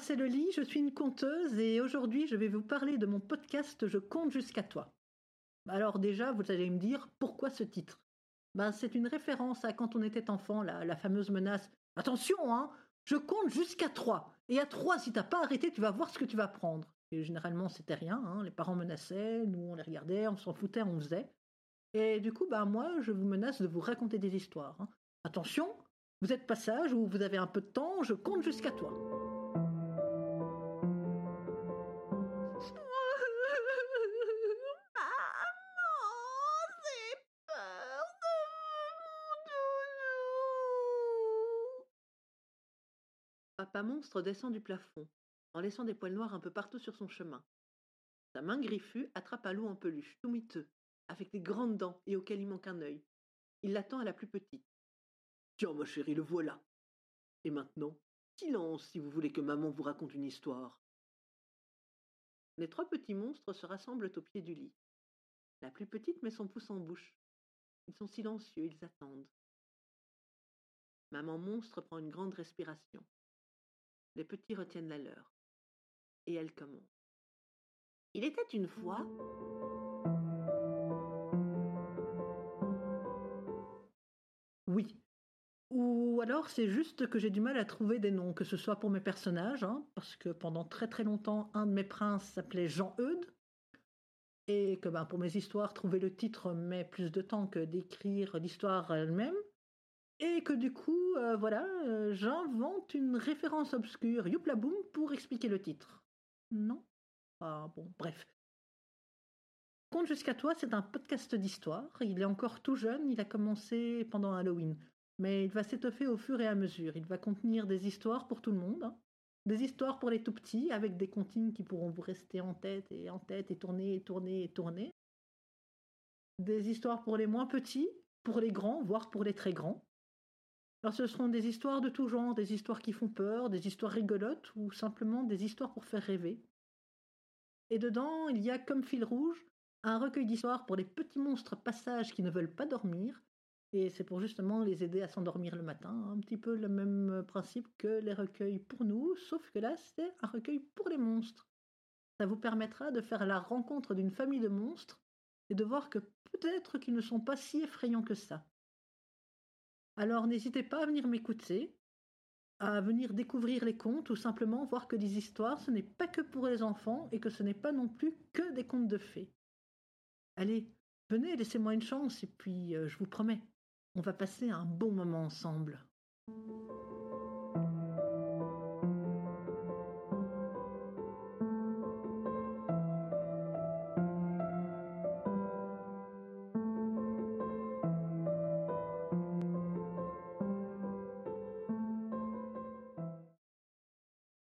c'est Lely, je suis une conteuse et aujourd'hui je vais vous parler de mon podcast Je compte jusqu'à toi. Alors déjà, vous allez me dire pourquoi ce titre? Ben, C'est une référence à quand on était enfant, la, la fameuse menace Attention, hein, je compte jusqu'à 3. Et à 3, si t'as pas arrêté, tu vas voir ce que tu vas prendre. Et généralement, c'était rien. Hein. Les parents menaçaient, nous on les regardait, on s'en foutait, on faisait. Et du coup, ben, moi, je vous menace de vous raconter des histoires. Hein. Attention, vous êtes passage ou vous avez un peu de temps, je compte jusqu'à toi. Papa monstre descend du plafond, en laissant des poils noirs un peu partout sur son chemin. Sa main griffue attrape un loup en peluche, tout miteux, avec des grandes dents et auquel il manque un œil. Il l'attend à la plus petite. Tiens, ma chérie, le voilà. Et maintenant, silence si vous voulez que maman vous raconte une histoire. Les trois petits monstres se rassemblent au pied du lit. La plus petite met son pouce en bouche. Ils sont silencieux, ils attendent. Maman monstre prend une grande respiration. Les petits retiennent la leur. Et elle commence. Il était une fois. Oui. Ou alors c'est juste que j'ai du mal à trouver des noms, que ce soit pour mes personnages, hein, parce que pendant très très longtemps, un de mes princes s'appelait Jean-Eudes, et que ben, pour mes histoires, trouver le titre met plus de temps que d'écrire l'histoire elle-même. Et que du coup, euh, voilà, euh, j'invente une référence obscure, youpla boum, pour expliquer le titre. Non? Ah bon, bref. Compte jusqu'à toi, c'est un podcast d'histoire. Il est encore tout jeune, il a commencé pendant Halloween. Mais il va s'étoffer au fur et à mesure. Il va contenir des histoires pour tout le monde. Hein. Des histoires pour les tout petits, avec des comptines qui pourront vous rester en tête et en tête et tourner et tourner et tourner. Des histoires pour les moins petits, pour les grands, voire pour les très grands. Alors ce seront des histoires de tout genre, des histoires qui font peur, des histoires rigolotes ou simplement des histoires pour faire rêver. Et dedans, il y a comme fil rouge un recueil d'histoires pour les petits monstres passages qui ne veulent pas dormir. Et c'est pour justement les aider à s'endormir le matin. Un petit peu le même principe que les recueils pour nous, sauf que là, c'est un recueil pour les monstres. Ça vous permettra de faire la rencontre d'une famille de monstres et de voir que peut-être qu'ils ne sont pas si effrayants que ça. Alors n'hésitez pas à venir m'écouter, à venir découvrir les contes ou simplement voir que des histoires, ce n'est pas que pour les enfants et que ce n'est pas non plus que des contes de fées. Allez, venez, laissez-moi une chance et puis euh, je vous promets, on va passer un bon moment ensemble.